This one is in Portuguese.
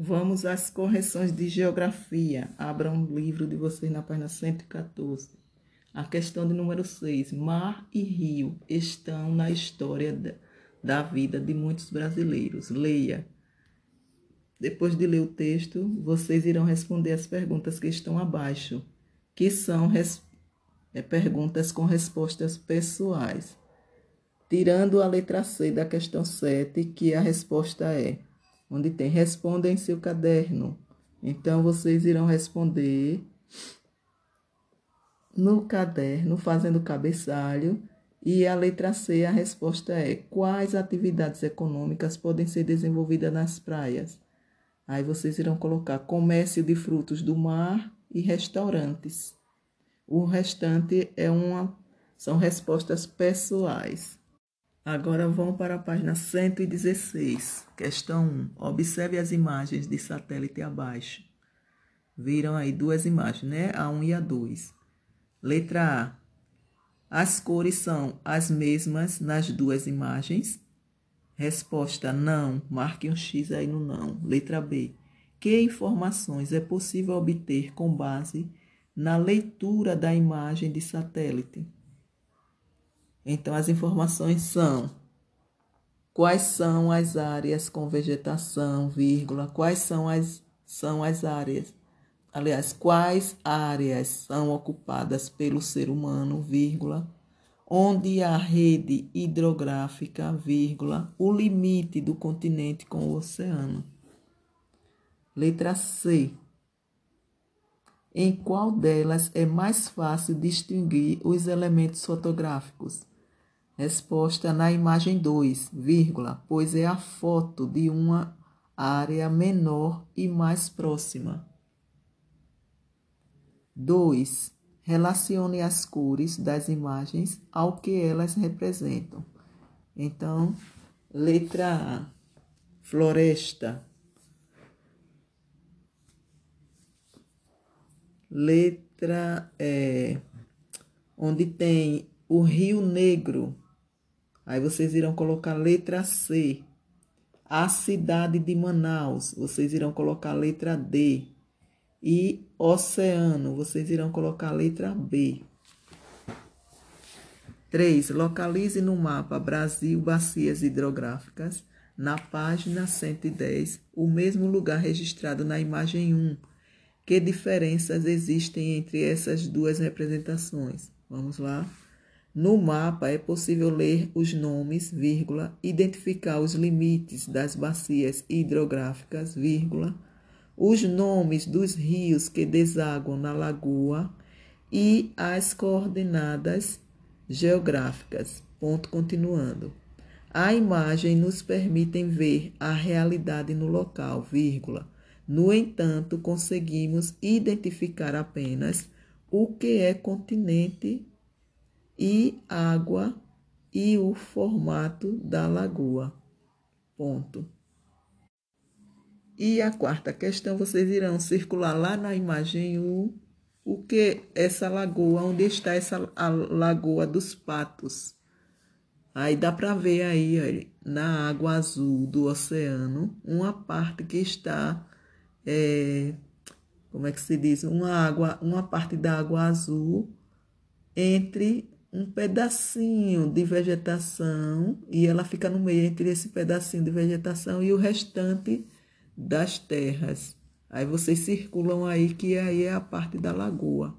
Vamos às correções de geografia. Abram o livro de vocês na página 114. A questão de número 6. Mar e rio estão na história da vida de muitos brasileiros. Leia. Depois de ler o texto, vocês irão responder as perguntas que estão abaixo, que são é, perguntas com respostas pessoais. Tirando a letra C da questão 7, que a resposta é onde tem responda em seu caderno. Então vocês irão responder no caderno, fazendo cabeçalho. E a letra C, a resposta é: quais atividades econômicas podem ser desenvolvidas nas praias? Aí vocês irão colocar comércio de frutos do mar e restaurantes. O restante é uma são respostas pessoais. Agora vão para a página 116, questão 1. Observe as imagens de satélite abaixo. Viram aí duas imagens, né? A 1 e a 2. Letra A. As cores são as mesmas nas duas imagens? Resposta: não. Marque um X aí no não. Letra B. Que informações é possível obter com base na leitura da imagem de satélite? Então, as informações são quais são as áreas com vegetação, vírgula, quais são as, são as áreas, aliás, quais áreas são ocupadas pelo ser humano, vírgula, onde a rede hidrográfica, vírgula, o limite do continente com o oceano. Letra C. Em qual delas é mais fácil distinguir os elementos fotográficos? Resposta na imagem 2, vírgula, pois é a foto de uma área menor e mais próxima. 2. Relacione as cores das imagens ao que elas representam. Então, letra A, floresta. Letra E, onde tem o Rio Negro Aí vocês irão colocar letra C. A cidade de Manaus, vocês irão colocar letra D. E oceano, vocês irão colocar letra B. 3. Localize no mapa Brasil Bacias Hidrográficas, na página 110, o mesmo lugar registrado na imagem 1. Que diferenças existem entre essas duas representações? Vamos lá. No mapa é possível ler os nomes, vírgula, identificar os limites das bacias hidrográficas, vírgula, os nomes dos rios que desaguam na lagoa e as coordenadas geográficas. Ponto continuando. A imagem nos permite ver a realidade no local, vírgula. No entanto, conseguimos identificar apenas o que é continente e água e o formato da lagoa. Ponto. E a quarta questão, vocês irão circular lá na imagem o, o que essa lagoa, onde está essa a lagoa dos patos. Aí dá para ver aí, ó, na água azul do oceano, uma parte que está, é, como é que se diz, uma água, uma parte da água azul entre um pedacinho de vegetação e ela fica no meio entre esse pedacinho de vegetação e o restante das terras. Aí vocês circulam aí que aí é a parte da lagoa.